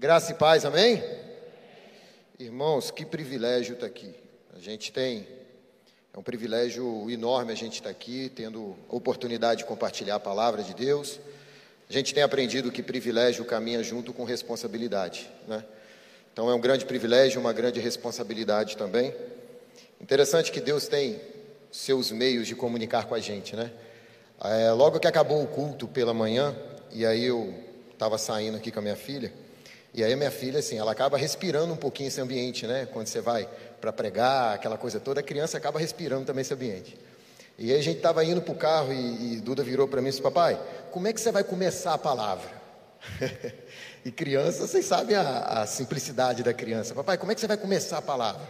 Graça e paz, amém? Irmãos, que privilégio estar aqui. A gente tem, é um privilégio enorme a gente estar aqui, tendo a oportunidade de compartilhar a palavra de Deus. A gente tem aprendido que privilégio caminha junto com responsabilidade, né? Então é um grande privilégio, uma grande responsabilidade também. Interessante que Deus tem seus meios de comunicar com a gente, né? É, logo que acabou o culto pela manhã, e aí eu estava saindo aqui com a minha filha, e aí a minha filha, assim, ela acaba respirando um pouquinho esse ambiente, né? Quando você vai para pregar, aquela coisa toda, a criança acaba respirando também esse ambiente. E aí a gente estava indo para o carro e, e Duda virou para mim e disse, papai, como é que você vai começar a palavra? e criança, vocês sabem a, a simplicidade da criança. Papai, como é que você vai começar a palavra?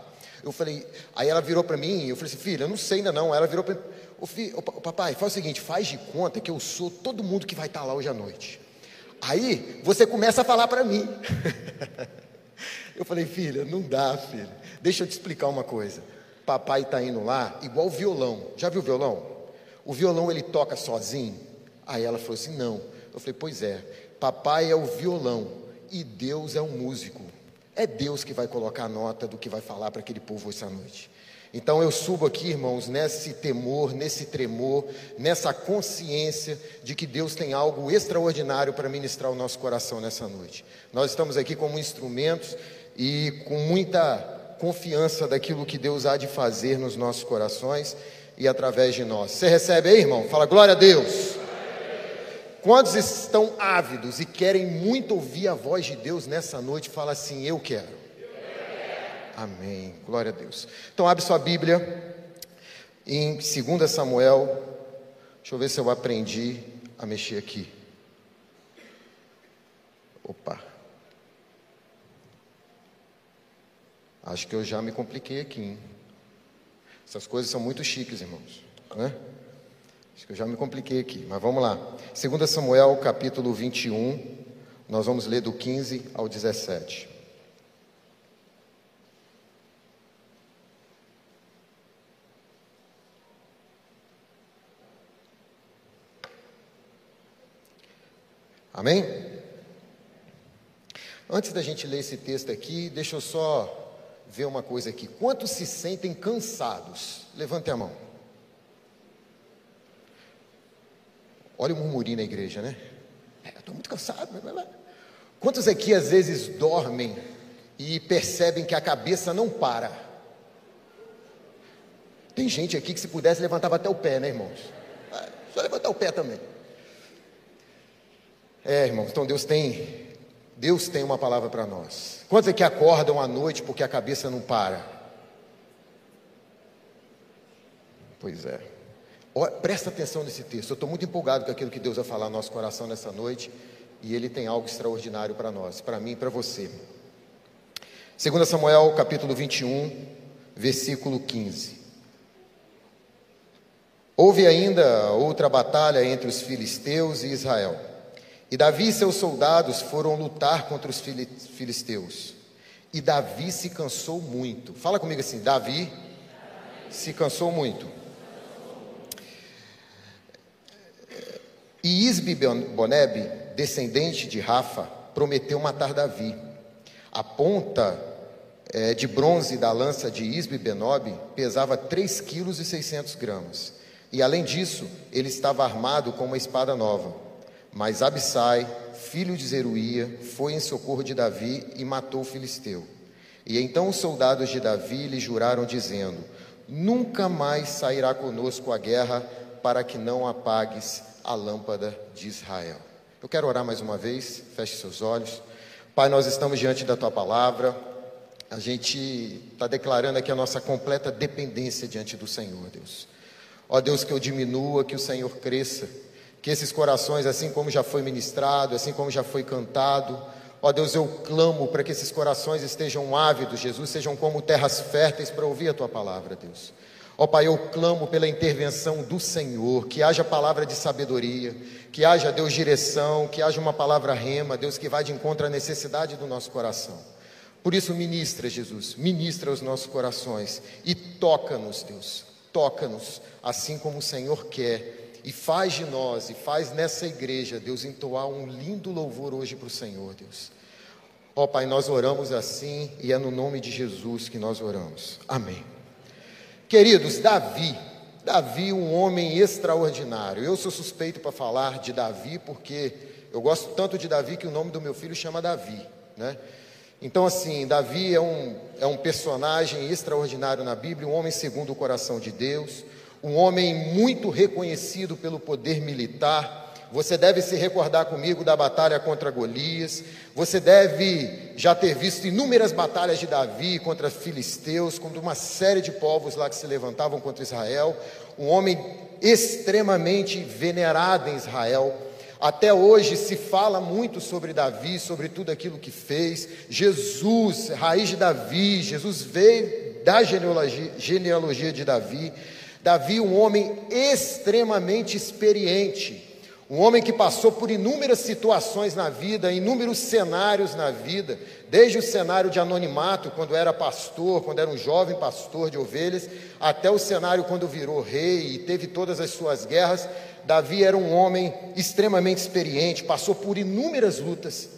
Eu falei, aí ela virou para mim, eu falei assim, filha, eu não sei ainda não. Ela virou para mim, papai, faz o seguinte, faz de conta que eu sou todo mundo que vai estar tá lá hoje à noite. Aí você começa a falar para mim. eu falei, filha, não dá, filha. Deixa eu te explicar uma coisa. Papai está indo lá igual o violão. Já viu o violão? O violão ele toca sozinho? Aí ela falou assim: não. Eu falei, pois é. Papai é o violão e Deus é o músico. É Deus que vai colocar a nota do que vai falar para aquele povo essa noite. Então eu subo aqui, irmãos, nesse temor, nesse tremor, nessa consciência de que Deus tem algo extraordinário para ministrar o nosso coração nessa noite. Nós estamos aqui como instrumentos e com muita confiança daquilo que Deus há de fazer nos nossos corações e através de nós. Você recebe aí, irmão? Fala glória a Deus. Quantos estão ávidos e querem muito ouvir a voz de Deus nessa noite? Fala assim: Eu quero. Amém. Glória a Deus. Então, abre sua Bíblia em 2 Samuel. Deixa eu ver se eu aprendi a mexer aqui. Opa. Acho que eu já me compliquei aqui. Hein? Essas coisas são muito chiques, irmãos. Né? Acho que eu já me compliquei aqui, mas vamos lá. 2 Samuel, capítulo 21. Nós vamos ler do 15 ao 17. Amém? Antes da gente ler esse texto aqui, deixa eu só ver uma coisa aqui. Quantos se sentem cansados? Levante a mão. Olha o murmurinho na igreja, né? É, estou muito cansado. Quantos aqui às vezes dormem e percebem que a cabeça não para? Tem gente aqui que se pudesse levantava até o pé, né, irmãos? É, só levantar o pé também. É, irmãos, então Deus tem Deus tem uma palavra para nós. Quantos é que acordam à noite porque a cabeça não para? Pois é. presta atenção nesse texto. Eu estou muito empolgado com aquilo que Deus vai falar no nosso coração nessa noite. E Ele tem algo extraordinário para nós, para mim e para você. 2 Samuel capítulo 21, versículo 15. Houve ainda outra batalha entre os filisteus e Israel. E Davi e seus soldados foram lutar contra os filisteus. E Davi se cansou muito. Fala comigo assim: Davi se cansou muito. E Isbi Boneb, descendente de Rafa, prometeu matar Davi. A ponta é, de bronze da lança de Isbi Benob pesava 3 quilos e 600 gramas. E além disso, ele estava armado com uma espada nova. Mas Abissai, filho de Zeruía, foi em socorro de Davi e matou o filisteu. E então os soldados de Davi lhe juraram, dizendo: Nunca mais sairá conosco a guerra, para que não apagues a lâmpada de Israel. Eu quero orar mais uma vez, feche seus olhos. Pai, nós estamos diante da tua palavra, a gente está declarando aqui a nossa completa dependência diante do Senhor, Deus. Ó Deus, que eu diminua, que o Senhor cresça que esses corações, assim como já foi ministrado, assim como já foi cantado, ó Deus, eu clamo para que esses corações estejam ávidos, Jesus, sejam como terras férteis para ouvir a tua palavra, Deus. Ó Pai, eu clamo pela intervenção do Senhor, que haja palavra de sabedoria, que haja, Deus, direção, que haja uma palavra rema, Deus, que vá de encontro à necessidade do nosso coração. Por isso, ministra, Jesus, ministra os nossos corações e toca-nos, Deus, toca-nos, assim como o Senhor quer e faz de nós, e faz nessa igreja, Deus, entoar um lindo louvor hoje para o Senhor, Deus. Ó oh, Pai, nós oramos assim e é no nome de Jesus que nós oramos. Amém. Queridos, Davi, Davi, um homem extraordinário. Eu sou suspeito para falar de Davi porque eu gosto tanto de Davi que o nome do meu filho chama Davi, né? Então, assim, Davi é um, é um personagem extraordinário na Bíblia, um homem segundo o coração de Deus, um homem muito reconhecido pelo poder militar. Você deve se recordar comigo da batalha contra Golias. Você deve já ter visto inúmeras batalhas de Davi contra filisteus, contra uma série de povos lá que se levantavam contra Israel. Um homem extremamente venerado em Israel. Até hoje se fala muito sobre Davi, sobre tudo aquilo que fez. Jesus, raiz de Davi, Jesus veio da genealogia, genealogia de Davi. Davi, um homem extremamente experiente um homem que passou por inúmeras situações na vida, inúmeros cenários na vida, desde o cenário de anonimato, quando era pastor, quando era um jovem pastor de ovelhas, até o cenário quando virou rei e teve todas as suas guerras. Davi era um homem extremamente experiente, passou por inúmeras lutas.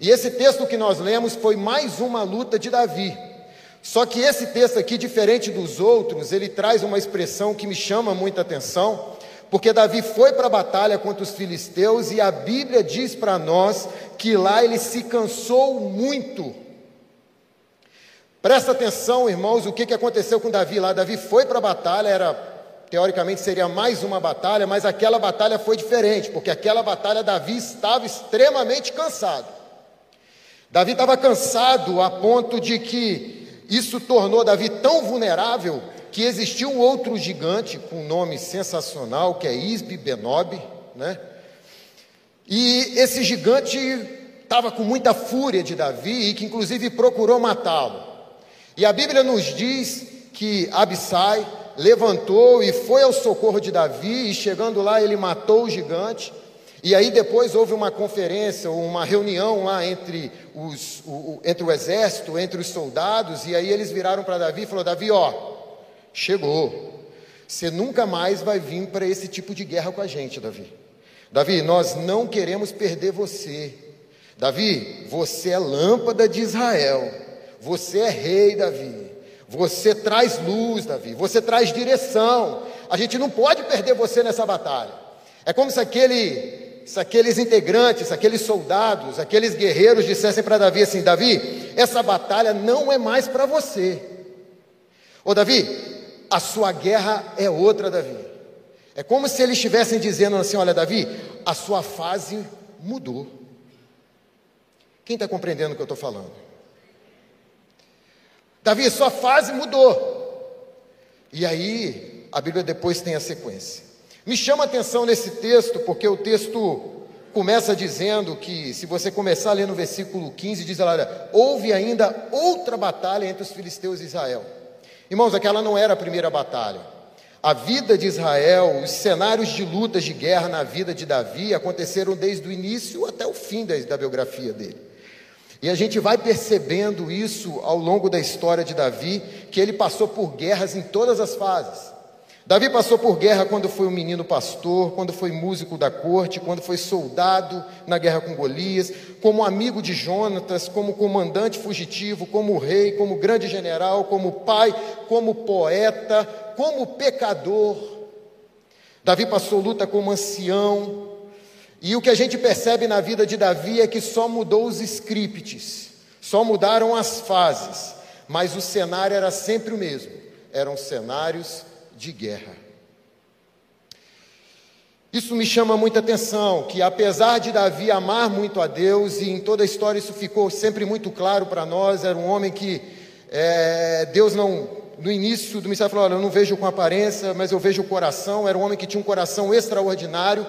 E esse texto que nós lemos foi mais uma luta de Davi. Só que esse texto aqui, diferente dos outros, ele traz uma expressão que me chama muita atenção porque Davi foi para a batalha contra os filisteus e a Bíblia diz para nós que lá ele se cansou muito. Presta atenção, irmãos, o que, que aconteceu com Davi lá. Davi foi para a batalha, era teoricamente seria mais uma batalha, mas aquela batalha foi diferente, porque aquela batalha Davi estava extremamente cansado. Davi estava cansado a ponto de que isso tornou Davi tão vulnerável que existia um outro gigante com um nome sensacional, que é Isbi Benob, né? E esse gigante estava com muita fúria de Davi e que inclusive procurou matá-lo. E a Bíblia nos diz que Abissai levantou e foi ao socorro de Davi, e chegando lá ele matou o gigante. E aí depois houve uma conferência, uma reunião lá entre, os, o, entre o exército, entre os soldados, e aí eles viraram para Davi e falaram: Davi, ó, chegou. Você nunca mais vai vir para esse tipo de guerra com a gente, Davi. Davi, nós não queremos perder você. Davi, você é lâmpada de Israel. Você é rei, Davi. Você traz luz, Davi. Você traz direção. A gente não pode perder você nessa batalha. É como se aquele, se aqueles integrantes, aqueles soldados, aqueles guerreiros dissessem para Davi assim: Davi, essa batalha não é mais para você. Ô Davi, a sua guerra é outra, Davi. É como se eles estivessem dizendo assim: olha, Davi, a sua fase mudou. Quem está compreendendo o que eu estou falando? Davi, sua fase mudou. E aí, a Bíblia depois tem a sequência. Me chama a atenção nesse texto, porque o texto começa dizendo que, se você começar a ler no versículo 15, diz lá: houve ainda outra batalha entre os filisteus e Israel. Irmãos, aquela não era a primeira batalha. A vida de Israel, os cenários de lutas de guerra na vida de Davi aconteceram desde o início até o fim da, da biografia dele. E a gente vai percebendo isso ao longo da história de Davi, que ele passou por guerras em todas as fases. Davi passou por guerra quando foi um menino pastor, quando foi músico da corte, quando foi soldado na guerra com Golias, como amigo de Jonatas, como comandante fugitivo, como rei, como grande general, como pai, como poeta, como pecador. Davi passou luta como ancião. E o que a gente percebe na vida de Davi é que só mudou os scripts, só mudaram as fases, mas o cenário era sempre o mesmo. Eram cenários de guerra. Isso me chama muita atenção, que apesar de Davi amar muito a Deus, e em toda a história isso ficou sempre muito claro para nós, era um homem que é, Deus não, no início do ministério falou, olha, eu não vejo com aparência, mas eu vejo o coração, era um homem que tinha um coração extraordinário,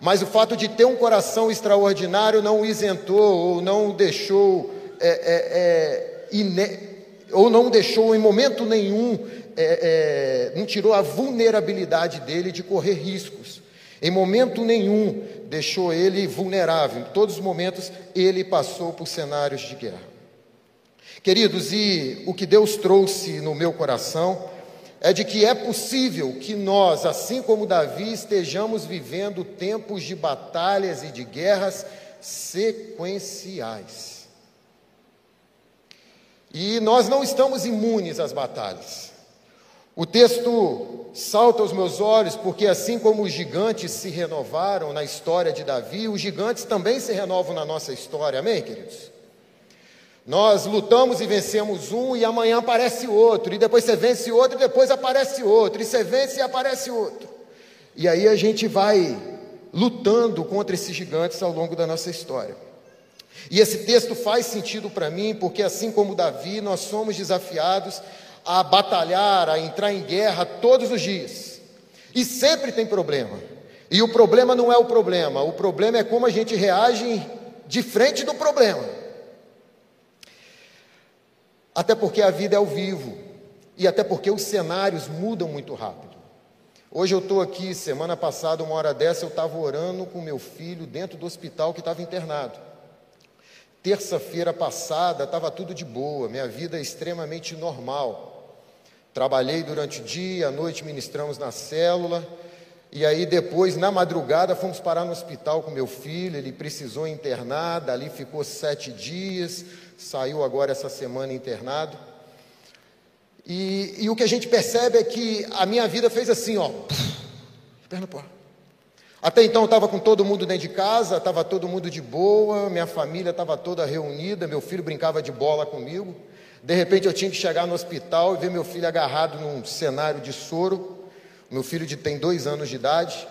mas o fato de ter um coração extraordinário não o isentou, ou não o deixou, é, é, é ou não deixou em momento nenhum é, é, não tirou a vulnerabilidade dele de correr riscos. Em momento nenhum deixou ele vulnerável. Em todos os momentos ele passou por cenários de guerra. Queridos, e o que Deus trouxe no meu coração é de que é possível que nós, assim como Davi, estejamos vivendo tempos de batalhas e de guerras sequenciais. E nós não estamos imunes às batalhas. O texto salta aos meus olhos, porque assim como os gigantes se renovaram na história de Davi, os gigantes também se renovam na nossa história, amém, queridos? Nós lutamos e vencemos um, e amanhã aparece outro, e depois você vence outro, e depois aparece outro, e você vence e aparece outro. E aí a gente vai lutando contra esses gigantes ao longo da nossa história. E esse texto faz sentido para mim, porque assim como Davi, nós somos desafiados a batalhar, a entrar em guerra todos os dias. E sempre tem problema. E o problema não é o problema, o problema é como a gente reage de frente do problema. Até porque a vida é ao vivo, e até porque os cenários mudam muito rápido. Hoje eu estou aqui, semana passada, uma hora dessa, eu estava orando com meu filho dentro do hospital que estava internado. Terça-feira passada estava tudo de boa, minha vida é extremamente normal. Trabalhei durante o dia, à noite ministramos na célula, e aí depois, na madrugada, fomos parar no hospital com meu filho, ele precisou internar, dali ficou sete dias, saiu agora essa semana internado. E, e o que a gente percebe é que a minha vida fez assim, ó, perna pro. Até então eu estava com todo mundo dentro de casa, estava todo mundo de boa, minha família estava toda reunida, meu filho brincava de bola comigo. De repente eu tinha que chegar no hospital e ver meu filho agarrado num cenário de soro. Meu filho de, tem dois anos de idade.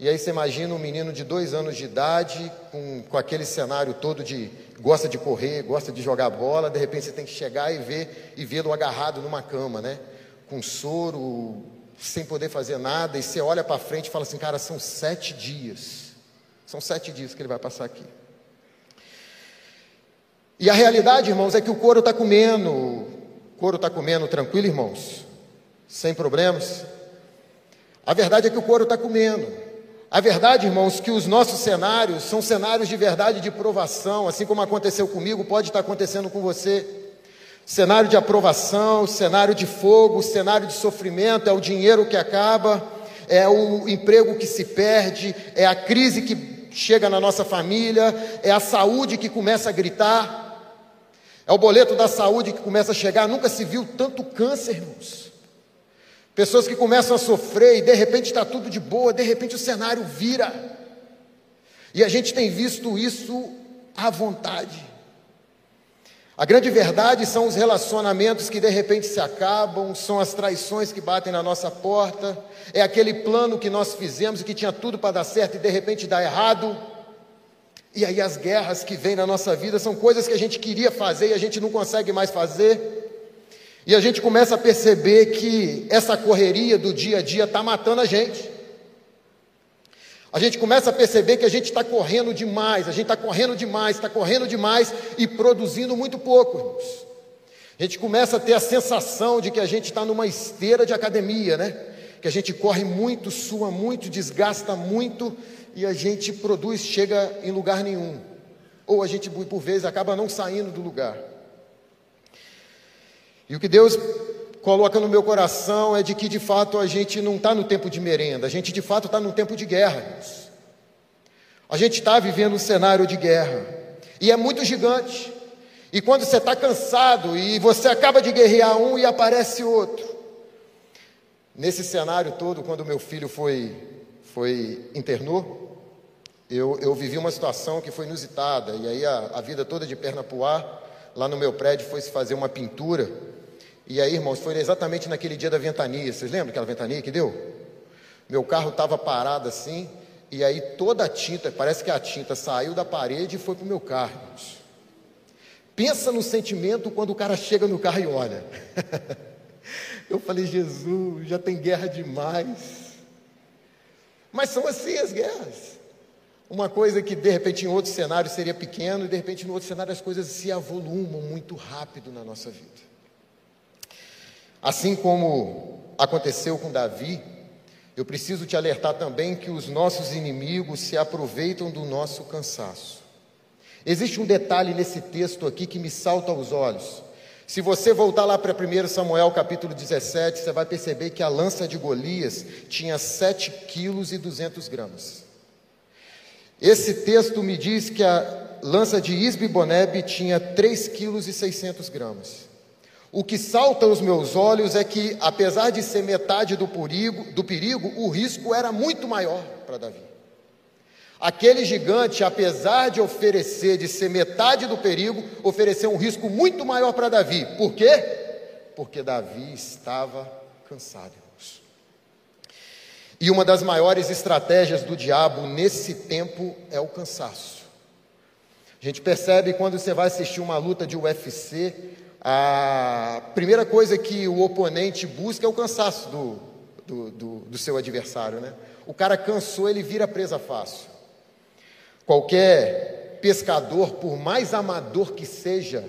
E aí você imagina um menino de dois anos de idade, com, com aquele cenário todo de gosta de correr, gosta de jogar bola, de repente você tem que chegar e ver e vê-lo agarrado numa cama, né? Com soro, sem poder fazer nada, e você olha para frente e fala assim, cara, são sete dias. São sete dias que ele vai passar aqui. E a realidade, irmãos, é que o couro está comendo. O couro está comendo tranquilo, irmãos? Sem problemas? A verdade é que o couro está comendo. A verdade, irmãos, que os nossos cenários são cenários de verdade de provação, assim como aconteceu comigo, pode estar acontecendo com você. Cenário de aprovação, cenário de fogo, cenário de sofrimento, é o dinheiro que acaba, é o emprego que se perde, é a crise que chega na nossa família, é a saúde que começa a gritar, é o boleto da saúde que começa a chegar. Nunca se viu tanto câncer, irmãos. Pessoas que começam a sofrer e de repente está tudo de boa, de repente o cenário vira. E a gente tem visto isso à vontade. A grande verdade são os relacionamentos que de repente se acabam, são as traições que batem na nossa porta, é aquele plano que nós fizemos e que tinha tudo para dar certo e de repente dá errado. E aí as guerras que vêm na nossa vida são coisas que a gente queria fazer e a gente não consegue mais fazer. E a gente começa a perceber que essa correria do dia a dia está matando a gente. A gente começa a perceber que a gente está correndo demais, a gente está correndo demais, está correndo demais e produzindo muito pouco, irmãos. A gente começa a ter a sensação de que a gente está numa esteira de academia, né? Que a gente corre muito, sua muito, desgasta muito e a gente produz, chega em lugar nenhum. Ou a gente, por vezes, acaba não saindo do lugar. E o que Deus coloca no meu coração é de que de fato a gente não está no tempo de merenda, a gente de fato está no tempo de guerra. A gente está vivendo um cenário de guerra e é muito gigante. E quando você está cansado e você acaba de guerrear um e aparece outro. Nesse cenário todo, quando meu filho foi, foi internou, eu, eu vivi uma situação que foi inusitada. E aí a, a vida toda de perna pro ar, lá no meu prédio foi se fazer uma pintura e aí, irmãos, foi exatamente naquele dia da ventania. Vocês lembram aquela ventania que deu? Meu carro estava parado assim, e aí toda a tinta, parece que a tinta saiu da parede e foi para o meu carro. Irmãos. Pensa no sentimento quando o cara chega no carro e olha. Eu falei, Jesus, já tem guerra demais. Mas são assim as guerras. Uma coisa que de repente em outro cenário seria pequeno, e de repente no outro cenário as coisas se avolumam muito rápido na nossa vida. Assim como aconteceu com Davi, eu preciso te alertar também que os nossos inimigos se aproveitam do nosso cansaço. Existe um detalhe nesse texto aqui que me salta aos olhos. Se você voltar lá para 1 Samuel capítulo 17, você vai perceber que a lança de Golias tinha 7 quilos e 200 gramas. Esse texto me diz que a lança de Isbi Boneb tinha 3 quilos e 600 gramas. O que salta aos meus olhos é que, apesar de ser metade do perigo, do perigo o risco era muito maior para Davi. Aquele gigante, apesar de oferecer, de ser metade do perigo, ofereceu um risco muito maior para Davi. Por quê? Porque Davi estava cansado. E uma das maiores estratégias do diabo nesse tempo é o cansaço. A gente percebe quando você vai assistir uma luta de UFC, a primeira coisa que o oponente busca é o cansaço do, do, do, do seu adversário. Né? O cara cansou, ele vira presa fácil. Qualquer pescador, por mais amador que seja,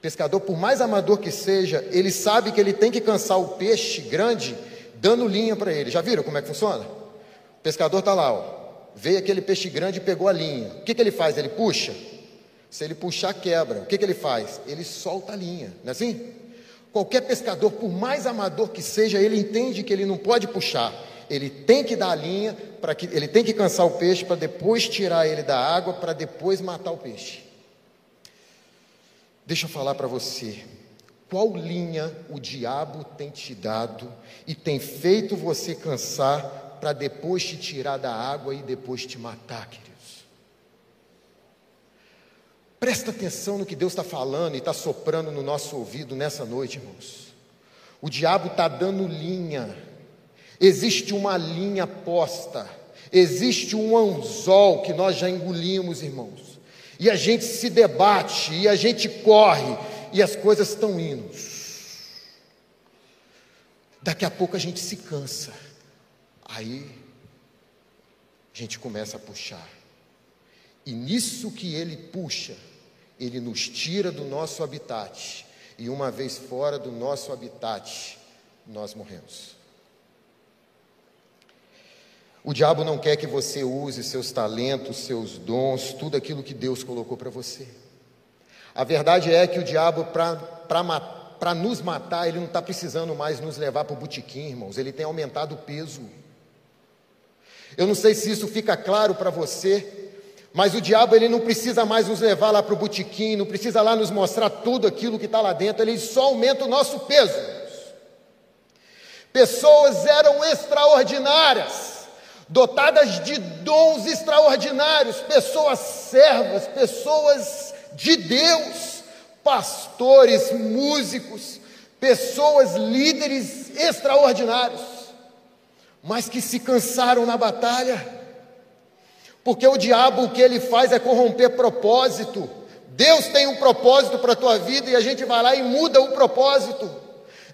pescador, por mais amador que seja, ele sabe que ele tem que cansar o peixe grande dando linha para ele. Já viram como é que funciona? O pescador está lá, ó, veio aquele peixe grande e pegou a linha. O que, que ele faz? Ele puxa. Se ele puxar, quebra. O que, que ele faz? Ele solta a linha, não é assim? Qualquer pescador, por mais amador que seja, ele entende que ele não pode puxar ele tem que dar a linha, para que ele tem que cansar o peixe para depois tirar ele da água, para depois matar o peixe. Deixa eu falar para você. Qual linha o diabo tem te dado e tem feito você cansar para depois te tirar da água e depois te matar, queridos? Presta atenção no que Deus está falando e está soprando no nosso ouvido nessa noite, irmãos. O diabo está dando linha Existe uma linha posta, existe um anzol que nós já engolimos, irmãos. E a gente se debate, e a gente corre, e as coisas estão indo. Daqui a pouco a gente se cansa. Aí a gente começa a puxar. E nisso que ele puxa, ele nos tira do nosso habitat. E uma vez fora do nosso habitat, nós morremos. O diabo não quer que você use seus talentos, seus dons, tudo aquilo que Deus colocou para você. A verdade é que o diabo, para nos matar, ele não está precisando mais nos levar para o botequim, irmãos, ele tem aumentado o peso. Eu não sei se isso fica claro para você, mas o diabo ele não precisa mais nos levar lá para o botequim, não precisa lá nos mostrar tudo aquilo que está lá dentro, ele só aumenta o nosso peso. Pessoas eram extraordinárias, dotadas de dons extraordinários, pessoas servas, pessoas de Deus, pastores, músicos, pessoas líderes extraordinários, mas que se cansaram na batalha, porque o diabo o que ele faz é corromper propósito. Deus tem um propósito para a tua vida e a gente vai lá e muda o propósito.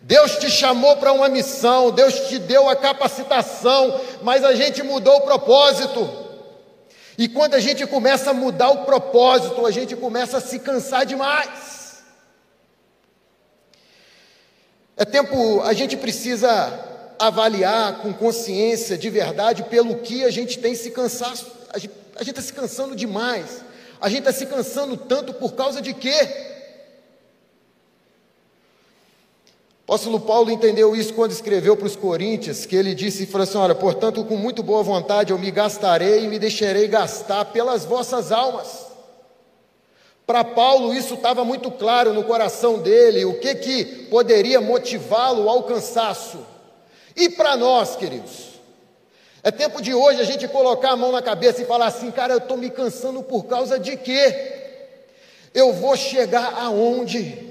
Deus te chamou para uma missão, Deus te deu a capacitação, mas a gente mudou o propósito. E quando a gente começa a mudar o propósito, a gente começa a se cansar demais. É tempo, a gente precisa avaliar com consciência de verdade pelo que a gente tem se cansado. A gente está se cansando demais. A gente está se cansando tanto por causa de quê? O apóstolo Paulo entendeu isso quando escreveu para os Coríntios, que ele disse e falou assim: Olha, portanto, com muito boa vontade eu me gastarei e me deixarei gastar pelas vossas almas. Para Paulo, isso estava muito claro no coração dele, o que, que poderia motivá-lo ao cansaço. E para nós, queridos, é tempo de hoje a gente colocar a mão na cabeça e falar assim: Cara, eu estou me cansando por causa de quê? Eu vou chegar aonde?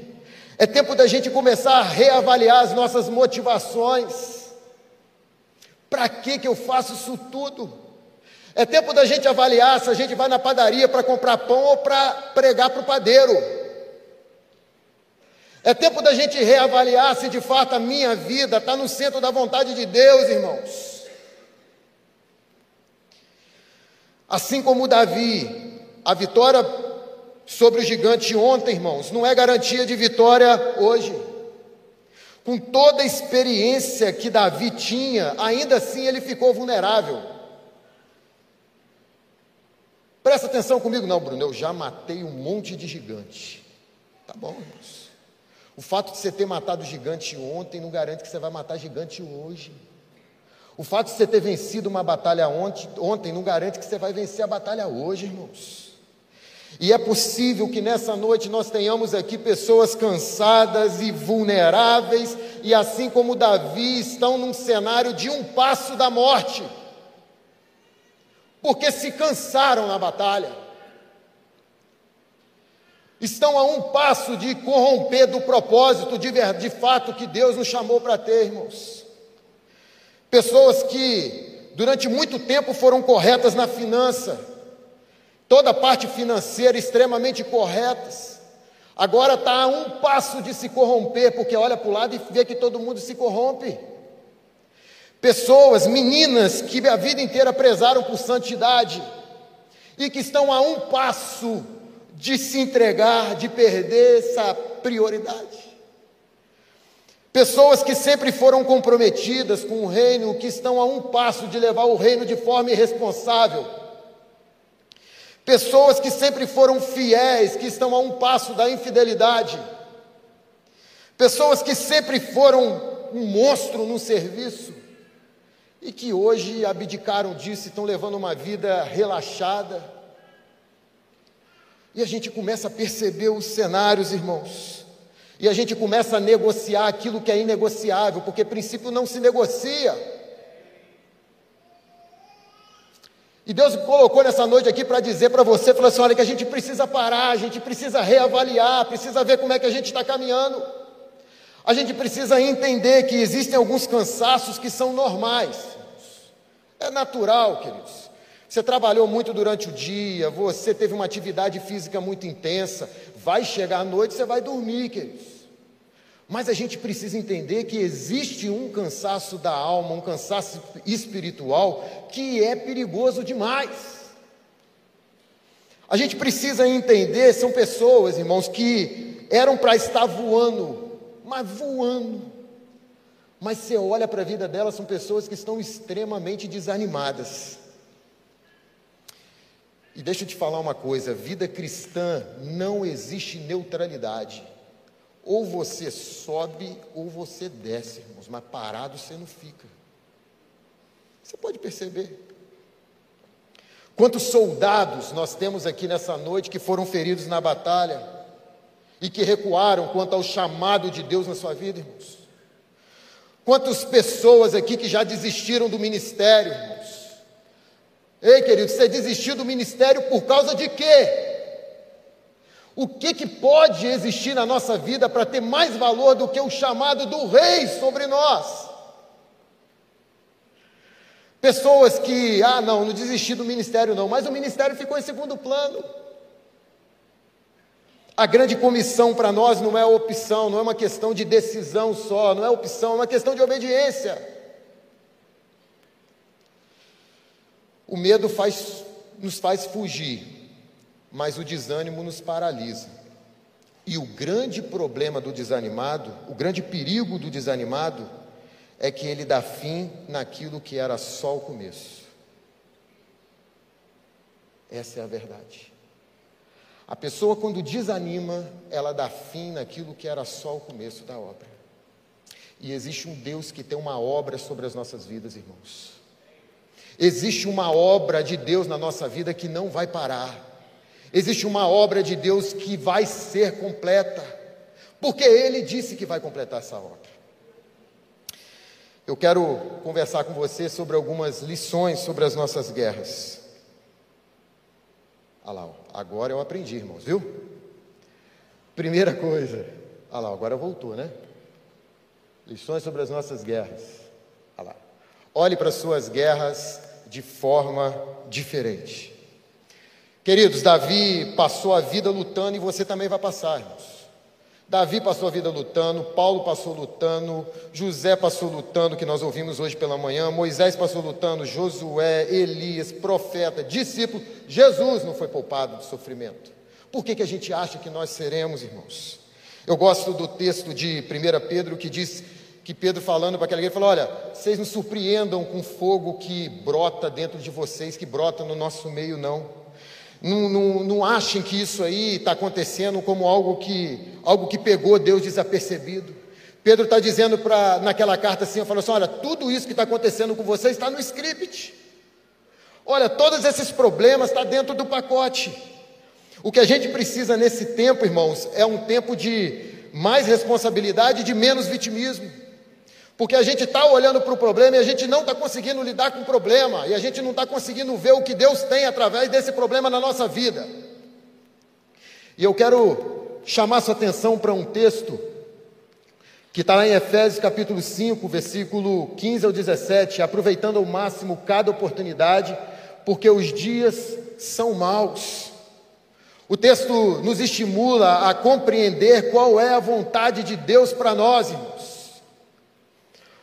É tempo da gente começar a reavaliar as nossas motivações. Para que que eu faço isso tudo? É tempo da gente avaliar se a gente vai na padaria para comprar pão ou para pregar para o padeiro. É tempo da gente reavaliar se de fato a minha vida está no centro da vontade de Deus, irmãos. Assim como Davi, a vitória sobre o gigante ontem, irmãos, não é garantia de vitória hoje. Com toda a experiência que Davi tinha, ainda assim ele ficou vulnerável. Presta atenção comigo, não, Bruno. Eu já matei um monte de gigante. Tá bom, irmãos. O fato de você ter matado gigante ontem não garante que você vai matar gigante hoje. O fato de você ter vencido uma batalha ontem, ontem não garante que você vai vencer a batalha hoje, irmãos. E é possível que nessa noite nós tenhamos aqui pessoas cansadas e vulneráveis, e assim como Davi, estão num cenário de um passo da morte, porque se cansaram na batalha, estão a um passo de corromper do propósito de, de fato que Deus nos chamou para ter, irmãos. Pessoas que durante muito tempo foram corretas na finança, toda a parte financeira extremamente corretas. Agora está a um passo de se corromper, porque olha para o lado e vê que todo mundo se corrompe. Pessoas, meninas que a vida inteira prezaram por santidade e que estão a um passo de se entregar, de perder essa prioridade. Pessoas que sempre foram comprometidas com o reino, que estão a um passo de levar o reino de forma irresponsável Pessoas que sempre foram fiéis, que estão a um passo da infidelidade. Pessoas que sempre foram um monstro no serviço e que hoje abdicaram disso e estão levando uma vida relaxada. E a gente começa a perceber os cenários, irmãos. E a gente começa a negociar aquilo que é inegociável, porque princípio não se negocia. E Deus colocou nessa noite aqui para dizer para você, falou assim, olha que a gente precisa parar, a gente precisa reavaliar, precisa ver como é que a gente está caminhando. A gente precisa entender que existem alguns cansaços que são normais. É natural, queridos. Você trabalhou muito durante o dia, você teve uma atividade física muito intensa, vai chegar à noite, você vai dormir, queridos. Mas a gente precisa entender que existe um cansaço da alma, um cansaço espiritual que é perigoso demais. A gente precisa entender, são pessoas, irmãos, que eram para estar voando, mas voando. Mas você olha para a vida delas, são pessoas que estão extremamente desanimadas. E deixa eu te falar uma coisa: vida cristã não existe neutralidade. Ou você sobe ou você desce, irmãos, mas parado você não fica. Você pode perceber. Quantos soldados nós temos aqui nessa noite que foram feridos na batalha e que recuaram quanto ao chamado de Deus na sua vida, irmãos? Quantas pessoas aqui que já desistiram do ministério, irmãos? Ei, querido, você desistiu do ministério por causa de quê? O que, que pode existir na nossa vida para ter mais valor do que o chamado do Rei sobre nós? Pessoas que, ah, não, não desisti do ministério, não, mas o ministério ficou em segundo plano. A grande comissão para nós não é opção, não é uma questão de decisão só, não é opção, é uma questão de obediência. O medo faz, nos faz fugir, mas o desânimo nos paralisa. E o grande problema do desanimado, o grande perigo do desanimado, é que ele dá fim naquilo que era só o começo. Essa é a verdade. A pessoa, quando desanima, ela dá fim naquilo que era só o começo da obra. E existe um Deus que tem uma obra sobre as nossas vidas, irmãos. Existe uma obra de Deus na nossa vida que não vai parar. Existe uma obra de Deus que vai ser completa, porque Ele disse que vai completar essa obra. Eu quero conversar com você sobre algumas lições sobre as nossas guerras. Olha lá, agora eu aprendi, irmãos, viu? Primeira coisa, olha lá, agora voltou, né? Lições sobre as nossas guerras. Olha lá. Olhe para as suas guerras de forma diferente. Queridos, Davi passou a vida lutando e você também vai passar, irmãos. Davi passou a vida lutando, Paulo passou lutando, José passou lutando, que nós ouvimos hoje pela manhã, Moisés passou lutando, Josué, Elias, profeta, discípulo, Jesus não foi poupado de sofrimento. Por que, que a gente acha que nós seremos, irmãos? Eu gosto do texto de 1 Pedro que diz que Pedro falando para aquela igreja, falou: Olha, vocês não surpreendam com fogo que brota dentro de vocês, que brota no nosso meio, não. Não, não, não achem que isso aí está acontecendo como algo que, algo que pegou Deus desapercebido. Pedro está dizendo para naquela carta assim, falou assim: olha, tudo isso que está acontecendo com você está no script. Olha, todos esses problemas estão tá dentro do pacote. O que a gente precisa nesse tempo, irmãos, é um tempo de mais responsabilidade e de menos vitimismo. Porque a gente está olhando para o problema e a gente não está conseguindo lidar com o problema, e a gente não está conseguindo ver o que Deus tem através desse problema na nossa vida. E eu quero chamar sua atenção para um texto que está lá em Efésios capítulo 5, versículo 15 ao 17, aproveitando ao máximo cada oportunidade, porque os dias são maus. O texto nos estimula a compreender qual é a vontade de Deus para nós, irmãos.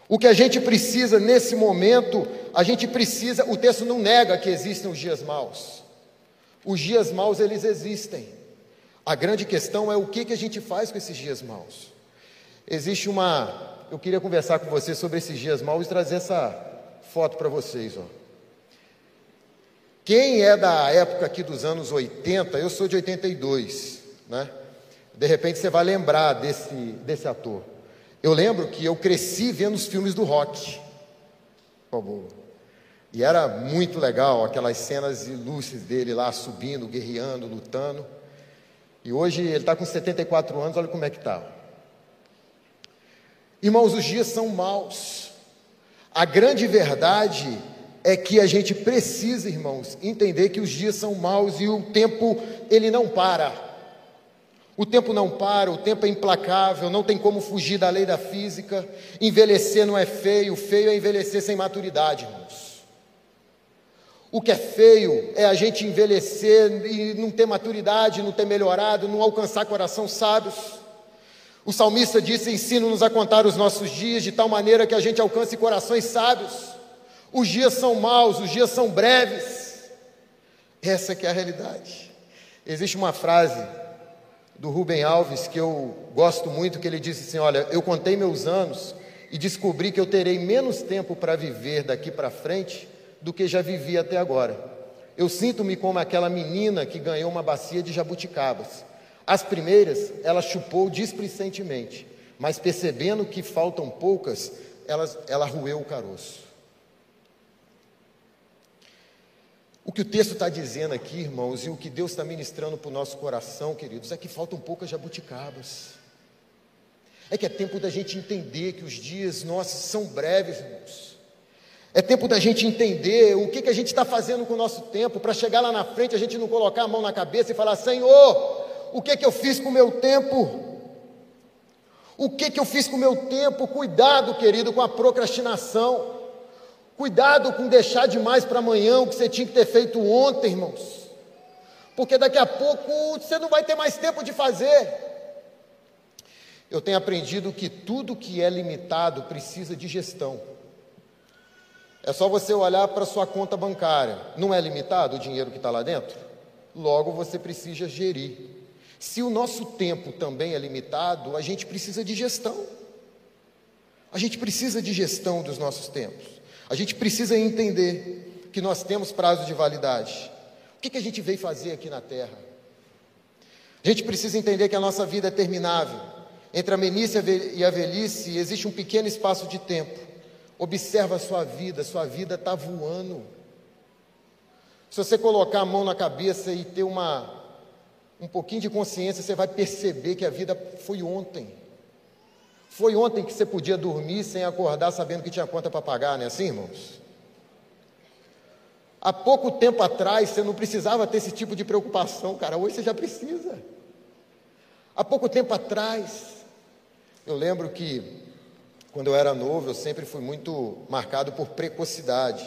O que a gente precisa nesse momento, a gente precisa, o texto não nega que existem os dias maus. Os dias maus, eles existem. A grande questão é o que, que a gente faz com esses dias maus. Existe uma. Eu queria conversar com vocês sobre esses dias maus e trazer essa foto para vocês. Ó. Quem é da época aqui dos anos 80, eu sou de 82, né? De repente você vai lembrar desse, desse ator. Eu lembro que eu cresci vendo os filmes do rock. E era muito legal aquelas cenas ilustres dele lá subindo, guerreando, lutando. E hoje ele está com 74 anos, olha como é que está. Irmãos, os dias são maus. A grande verdade é que a gente precisa, irmãos, entender que os dias são maus e o tempo ele não para. O tempo não para, o tempo é implacável, não tem como fugir da lei da física. Envelhecer não é feio, feio é envelhecer sem maturidade, irmãos. O que é feio é a gente envelhecer e não ter maturidade, não ter melhorado, não alcançar coração sábios. O salmista disse: Ensina-nos a contar os nossos dias de tal maneira que a gente alcance corações sábios. Os dias são maus, os dias são breves. Essa que é a realidade. Existe uma frase do Rubem Alves que eu gosto muito, que ele disse assim: Olha, eu contei meus anos e descobri que eu terei menos tempo para viver daqui para frente do que já vivi até agora. Eu sinto-me como aquela menina que ganhou uma bacia de jabuticabas. As primeiras, ela chupou displicentemente, mas percebendo que faltam poucas, ela, ela roeu o caroço. O que o texto está dizendo aqui, irmãos, e o que Deus está ministrando para o nosso coração, queridos, é que faltam poucas jabuticabas. É que é tempo da gente entender que os dias nossos são breves, irmãos. É tempo da gente entender o que, que a gente está fazendo com o nosso tempo, para chegar lá na frente a gente não colocar a mão na cabeça e falar: Senhor, o que, que eu fiz com o meu tempo? O que, que eu fiz com o meu tempo? Cuidado, querido, com a procrastinação. Cuidado com deixar demais para amanhã o que você tinha que ter feito ontem, irmãos. Porque daqui a pouco você não vai ter mais tempo de fazer. Eu tenho aprendido que tudo que é limitado precisa de gestão. É só você olhar para sua conta bancária. Não é limitado o dinheiro que está lá dentro? Logo você precisa gerir. Se o nosso tempo também é limitado, a gente precisa de gestão. A gente precisa de gestão dos nossos tempos. A gente precisa entender que nós temos prazo de validade. O que, que a gente veio fazer aqui na Terra? A gente precisa entender que a nossa vida é terminável. Entre a meninice e a velhice existe um pequeno espaço de tempo. Observa a sua vida, sua vida está voando. Se você colocar a mão na cabeça e ter uma, um pouquinho de consciência, você vai perceber que a vida foi ontem. Foi ontem que você podia dormir sem acordar sabendo que tinha conta para pagar, não é assim, irmãos? Há pouco tempo atrás você não precisava ter esse tipo de preocupação, cara. Hoje você já precisa. Há pouco tempo atrás, eu lembro que quando eu era novo, eu sempre fui muito marcado por precocidade.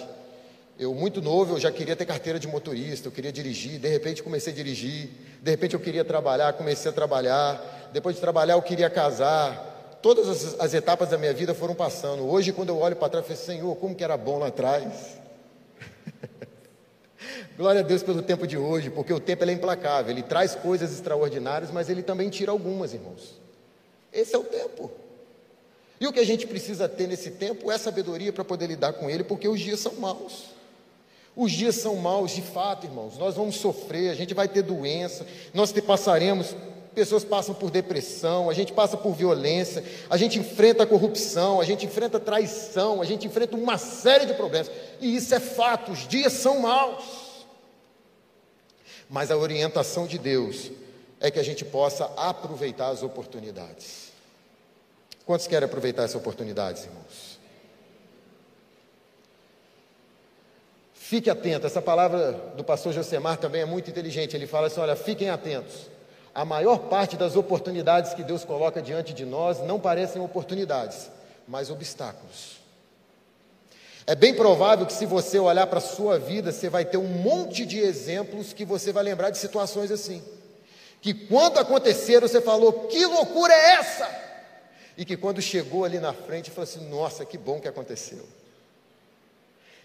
Eu, muito novo, eu já queria ter carteira de motorista, eu queria dirigir, de repente comecei a dirigir, de repente eu queria trabalhar, comecei a trabalhar, depois de trabalhar eu queria casar. Todas as, as etapas da minha vida foram passando. Hoje, quando eu olho para trás, eu falo, Senhor, como que era bom lá atrás. Glória a Deus pelo tempo de hoje, porque o tempo é implacável, ele traz coisas extraordinárias, mas ele também tira algumas, irmãos. Esse é o tempo. E o que a gente precisa ter nesse tempo é sabedoria para poder lidar com ele, porque os dias são maus. Os dias são maus, de fato, irmãos. Nós vamos sofrer, a gente vai ter doença, nós te passaremos, pessoas passam por depressão, a gente passa por violência, a gente enfrenta corrupção, a gente enfrenta traição, a gente enfrenta uma série de problemas. E isso é fato, os dias são maus. Mas a orientação de Deus é que a gente possa aproveitar as oportunidades. Quantos querem aproveitar essas oportunidades, irmãos? Fique atento, essa palavra do pastor Josemar também é muito inteligente. Ele fala assim: olha, fiquem atentos. A maior parte das oportunidades que Deus coloca diante de nós não parecem oportunidades, mas obstáculos. É bem provável que, se você olhar para a sua vida, você vai ter um monte de exemplos que você vai lembrar de situações assim. Que quando aconteceram, você falou: que loucura é essa? E que quando chegou ali na frente, falou assim: nossa, que bom que aconteceu.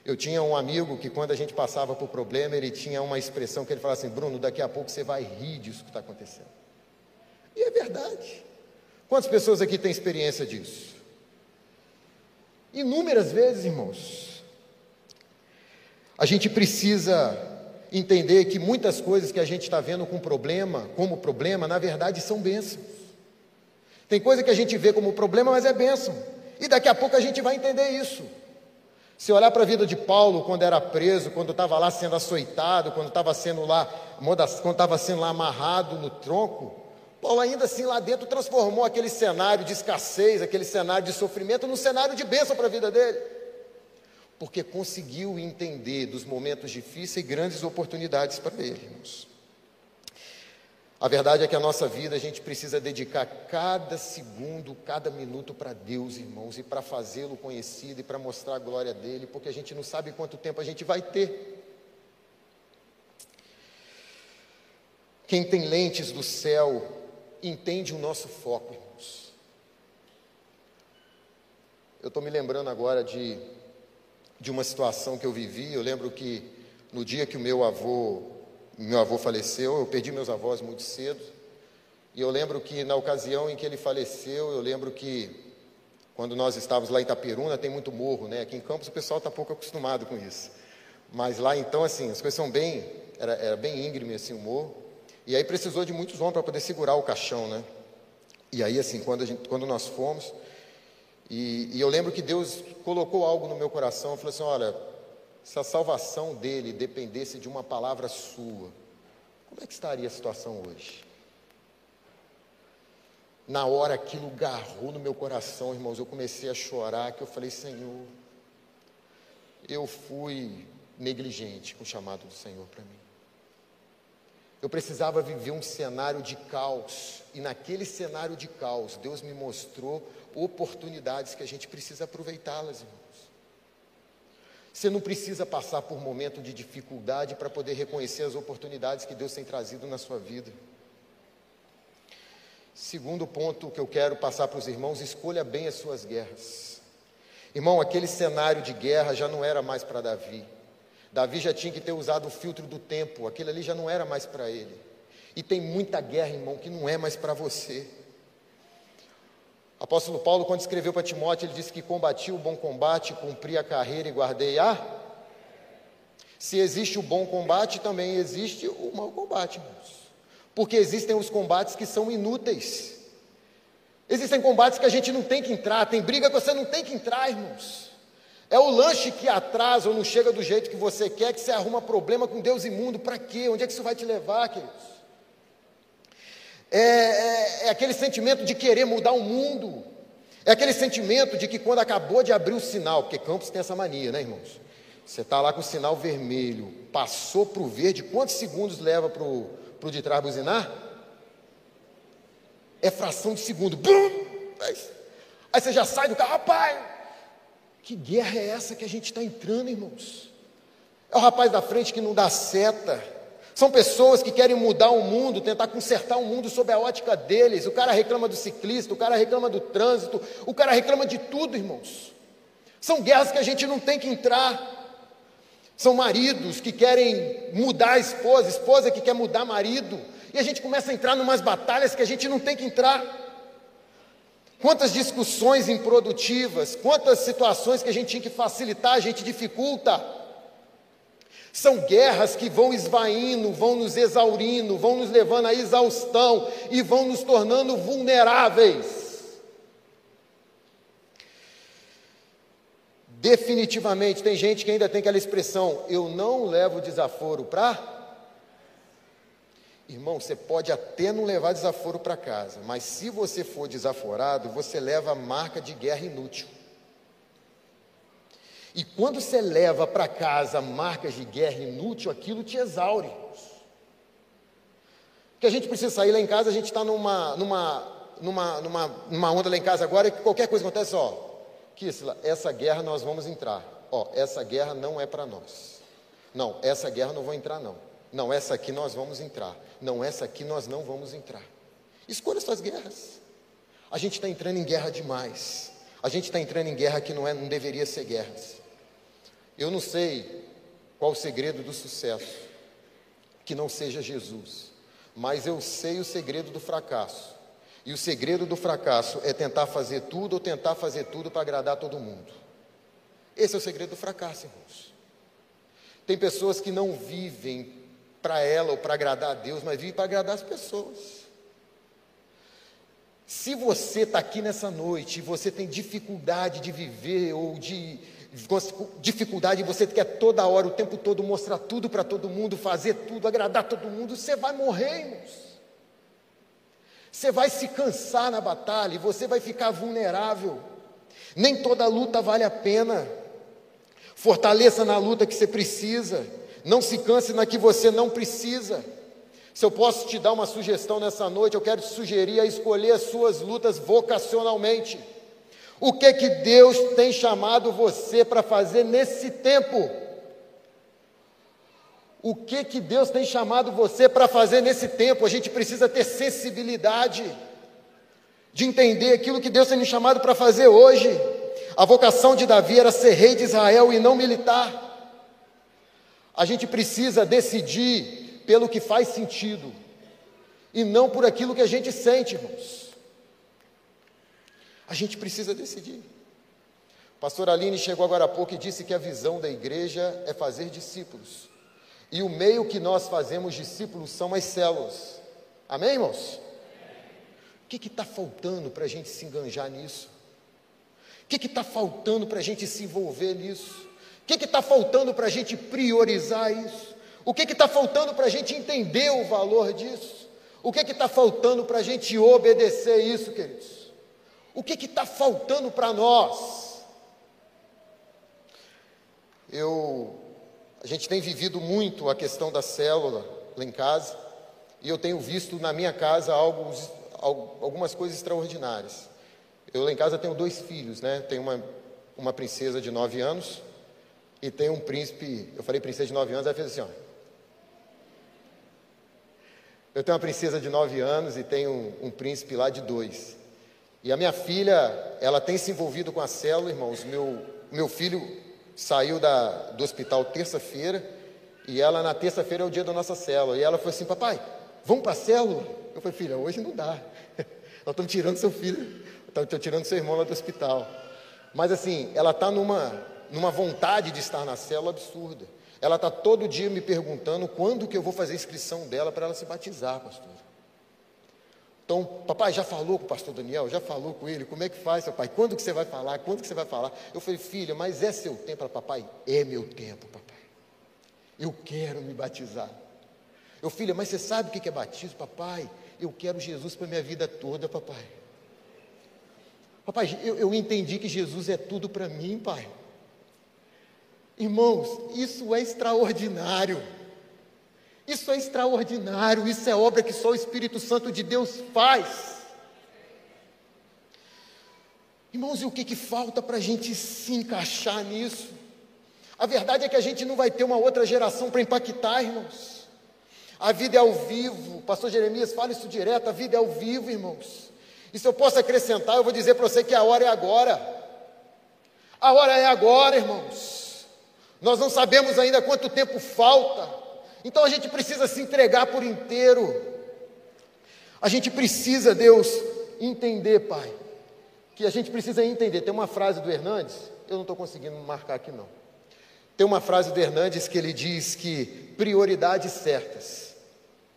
Eu tinha um amigo que, quando a gente passava por problema, ele tinha uma expressão que ele falava assim: Bruno, daqui a pouco você vai rir disso que está acontecendo. E é verdade. Quantas pessoas aqui têm experiência disso? Inúmeras vezes, irmãos. A gente precisa entender que muitas coisas que a gente está vendo com problema, como problema, na verdade são bênçãos. Tem coisa que a gente vê como problema, mas é bênção. E daqui a pouco a gente vai entender isso. Se olhar para a vida de Paulo quando era preso, quando estava lá sendo açoitado, quando estava sendo lá, quando estava sendo lá amarrado no tronco, Paulo ainda assim lá dentro transformou aquele cenário de escassez, aquele cenário de sofrimento, num cenário de bênção para a vida dele. Porque conseguiu entender dos momentos difíceis e grandes oportunidades para ele, irmãos. A verdade é que a nossa vida a gente precisa dedicar cada segundo, cada minuto para Deus, irmãos, e para fazê-lo conhecido e para mostrar a glória dele, porque a gente não sabe quanto tempo a gente vai ter. Quem tem lentes do céu entende o nosso foco, irmãos. Eu estou me lembrando agora de, de uma situação que eu vivi. Eu lembro que no dia que o meu avô meu avô faleceu, eu perdi meus avós muito cedo. E eu lembro que na ocasião em que ele faleceu, eu lembro que quando nós estávamos lá em Itaperuna, tem muito morro, né? Aqui em Campos o pessoal está pouco acostumado com isso. Mas lá então, assim, as coisas são bem, era, era bem íngreme assim o morro. E aí precisou de muitos homens para poder segurar o caixão, né? E aí, assim, quando, gente, quando nós fomos, e, e, eu lembro que Deus colocou algo no meu coração, falou assim, olha, se a salvação dele dependesse de uma palavra sua, como é que estaria a situação hoje? Na hora aquilo garrou no meu coração, irmãos, eu comecei a chorar, que eu falei, Senhor, eu fui negligente com o chamado do Senhor para mim. Eu precisava viver um cenário de caos, e naquele cenário de caos, Deus me mostrou oportunidades que a gente precisa aproveitá-las, irmão. Você não precisa passar por momento de dificuldade para poder reconhecer as oportunidades que Deus tem trazido na sua vida. Segundo ponto que eu quero passar para os irmãos, escolha bem as suas guerras. Irmão, aquele cenário de guerra já não era mais para Davi. Davi já tinha que ter usado o filtro do tempo, aquele ali já não era mais para ele. E tem muita guerra, irmão, que não é mais para você. Apóstolo Paulo, quando escreveu para Timóteo, ele disse que combati o bom combate, cumpri a carreira e guardei a. Se existe o bom combate, também existe o mau combate, irmãos. Porque existem os combates que são inúteis. Existem combates que a gente não tem que entrar, tem briga que você não tem que entrar, irmãos. É o lanche que atrasa ou não chega do jeito que você quer, que você arruma problema com Deus imundo. Para quê? Onde é que isso vai te levar, queridos? É, é, é aquele sentimento de querer mudar o mundo. É aquele sentimento de que quando acabou de abrir o sinal, porque Campos tem essa mania, né, irmãos? Você está lá com o sinal vermelho, passou para o verde, quantos segundos leva para o de trás buzinar? É fração de segundo. Bum! Aí você já sai do carro, rapaz! Que guerra é essa que a gente está entrando, irmãos? É o rapaz da frente que não dá seta, são pessoas que querem mudar o mundo, tentar consertar o mundo sob a ótica deles. O cara reclama do ciclista, o cara reclama do trânsito, o cara reclama de tudo, irmãos. São guerras que a gente não tem que entrar. São maridos que querem mudar a esposa, esposa que quer mudar marido. E a gente começa a entrar em umas batalhas que a gente não tem que entrar. Quantas discussões improdutivas, quantas situações que a gente tinha que facilitar, a gente dificulta. São guerras que vão esvaindo, vão nos exaurindo, vão nos levando à exaustão e vão nos tornando vulneráveis. Definitivamente, tem gente que ainda tem aquela expressão: eu não levo desaforo para. Irmão, você pode até não levar desaforo para casa, mas se você for desaforado, você leva a marca de guerra inútil. E quando você leva para casa marcas de guerra inútil, aquilo te exaure. Que a gente precisa sair lá em casa, a gente está numa, numa, numa, numa, numa onda lá em casa agora, que qualquer coisa acontece, ó, Kissla, essa guerra nós vamos entrar. Ó, essa guerra não é para nós. Não, essa guerra não vou entrar, não. Não, essa aqui nós vamos entrar. Não, essa aqui nós não vamos entrar. Escolha suas guerras. A gente está entrando em guerra demais. A gente está entrando em guerra que não, é, não deveria ser guerras. Eu não sei qual o segredo do sucesso, que não seja Jesus, mas eu sei o segredo do fracasso. E o segredo do fracasso é tentar fazer tudo ou tentar fazer tudo para agradar todo mundo. Esse é o segredo do fracasso, irmãos. Tem pessoas que não vivem para ela ou para agradar a Deus, mas vive para agradar as pessoas. Se você está aqui nessa noite e você tem dificuldade de viver ou de dificuldade, você quer toda hora, o tempo todo mostrar tudo para todo mundo, fazer tudo, agradar todo mundo, você vai morrer, irmãos. Você vai se cansar na batalha e você vai ficar vulnerável. Nem toda luta vale a pena. Fortaleça na luta que você precisa. Não se canse na que você não precisa. Se eu posso te dar uma sugestão nessa noite, eu quero te sugerir a escolher as suas lutas vocacionalmente. O que que Deus tem chamado você para fazer nesse tempo? O que que Deus tem chamado você para fazer nesse tempo? A gente precisa ter sensibilidade de entender aquilo que Deus tem me chamado para fazer hoje. A vocação de Davi era ser rei de Israel e não militar. A gente precisa decidir pelo que faz sentido e não por aquilo que a gente sente, irmãos. A gente precisa decidir. pastor Aline chegou agora há pouco e disse que a visão da igreja é fazer discípulos. E o meio que nós fazemos discípulos são as células. Amém, irmãos? O que está faltando para a gente se enganjar nisso? O que está faltando para a gente se envolver nisso? O que está faltando para a gente priorizar isso? O que está faltando para a gente entender o valor disso? O que está faltando para a gente obedecer isso, queridos? O que está faltando para nós? Eu, a gente tem vivido muito a questão da célula lá em casa, e eu tenho visto na minha casa algo, algumas coisas extraordinárias. Eu lá em casa tenho dois filhos, né? Tenho uma, uma princesa de nove anos e tem um príncipe, eu falei princesa de 9 anos, ela fez assim, ó. Eu tenho uma princesa de 9 anos e tenho um, um príncipe lá de 2. E a minha filha, ela tem se envolvido com a célula, irmãos. Meu, meu filho saiu da, do hospital terça-feira e ela na terça-feira é o dia da nossa célula. E ela falou assim, papai, vamos para a célula? Eu falei, filha, hoje não dá. Nós estamos tirando seu filho, estamos tirando seu irmão lá do hospital. Mas assim, ela está numa, numa vontade de estar na célula absurda. Ela está todo dia me perguntando quando que eu vou fazer a inscrição dela para ela se batizar, pastor. Então, papai já falou com o pastor Daniel, já falou com ele, como é que faz, papai? Quando que você vai falar? Quando que você vai falar? Eu falei, filha, mas é seu tempo? Ela, papai, é meu tempo, papai. Eu quero me batizar. Eu, filha, mas você sabe o que é batismo? Papai, eu quero Jesus para minha vida toda, papai. Papai, eu, eu entendi que Jesus é tudo para mim, pai. Irmãos, isso é extraordinário. Isso é extraordinário, isso é obra que só o Espírito Santo de Deus faz. Irmãos, e o que, que falta para a gente se encaixar nisso? A verdade é que a gente não vai ter uma outra geração para impactar, irmãos. A vida é ao vivo, o pastor Jeremias fala isso direto: a vida é ao vivo, irmãos. E se eu posso acrescentar, eu vou dizer para você que a hora é agora. A hora é agora, irmãos. Nós não sabemos ainda quanto tempo falta, então a gente precisa se entregar por inteiro. A gente precisa, Deus, entender, Pai, que a gente precisa entender. Tem uma frase do Hernandes, eu não estou conseguindo marcar aqui não. Tem uma frase do Hernandes que ele diz que prioridades certas.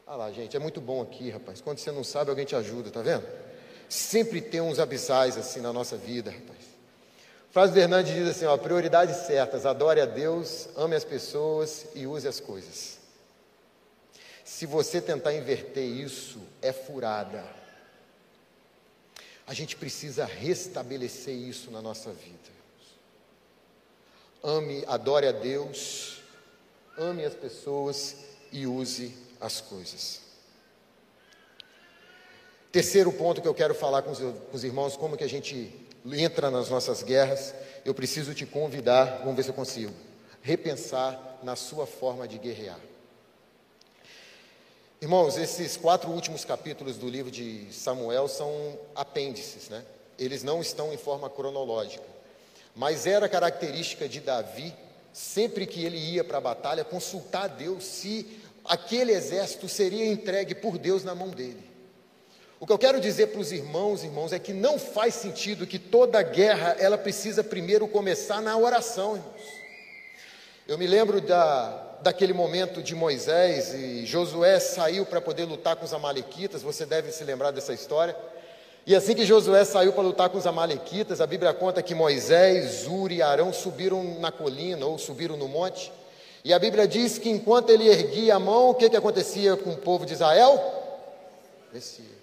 Ah lá, gente, é muito bom aqui, rapaz. Quando você não sabe, alguém te ajuda, tá vendo? Sempre tem uns abissais assim na nossa vida, rapaz frase do Hernandes diz assim: ó, prioridades certas, adore a Deus, ame as pessoas e use as coisas. Se você tentar inverter isso, é furada. A gente precisa restabelecer isso na nossa vida. Ame, adore a Deus, ame as pessoas e use as coisas. Terceiro ponto que eu quero falar com os, com os irmãos, como que a gente entra nas nossas guerras, eu preciso te convidar, vamos ver se eu consigo, repensar na sua forma de guerrear. Irmãos, esses quatro últimos capítulos do livro de Samuel são apêndices, né? Eles não estão em forma cronológica. Mas era característica de Davi, sempre que ele ia para a batalha, consultar a Deus se aquele exército seria entregue por Deus na mão dele. O que eu quero dizer para os irmãos, irmãos, é que não faz sentido que toda guerra ela precisa primeiro começar na oração, irmãos. Eu me lembro da, daquele momento de Moisés e Josué saiu para poder lutar com os amalequitas, você deve se lembrar dessa história. E assim que Josué saiu para lutar com os amalequitas, a Bíblia conta que Moisés, Uri e Arão subiram na colina ou subiram no monte. E a Bíblia diz que enquanto ele erguia a mão, o que, que acontecia com o povo de Israel? Descia.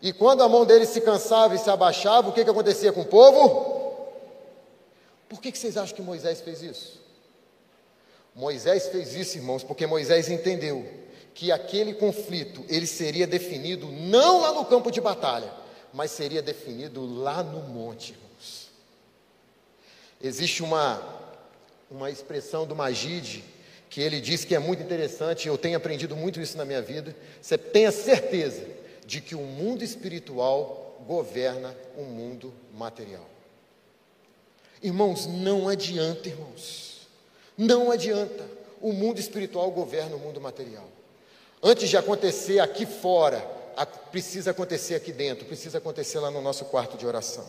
E quando a mão dele se cansava e se abaixava, o que, que acontecia com o povo? Por que, que vocês acham que Moisés fez isso? Moisés fez isso, irmãos, porque Moisés entendeu que aquele conflito ele seria definido não lá no campo de batalha, mas seria definido lá no monte, irmãos. Existe uma uma expressão do Magide que ele diz que é muito interessante, eu tenho aprendido muito isso na minha vida. Você tenha certeza de que o mundo espiritual governa o mundo material. Irmãos, não adianta, irmãos. Não adianta. O mundo espiritual governa o mundo material. Antes de acontecer aqui fora, precisa acontecer aqui dentro, precisa acontecer lá no nosso quarto de oração.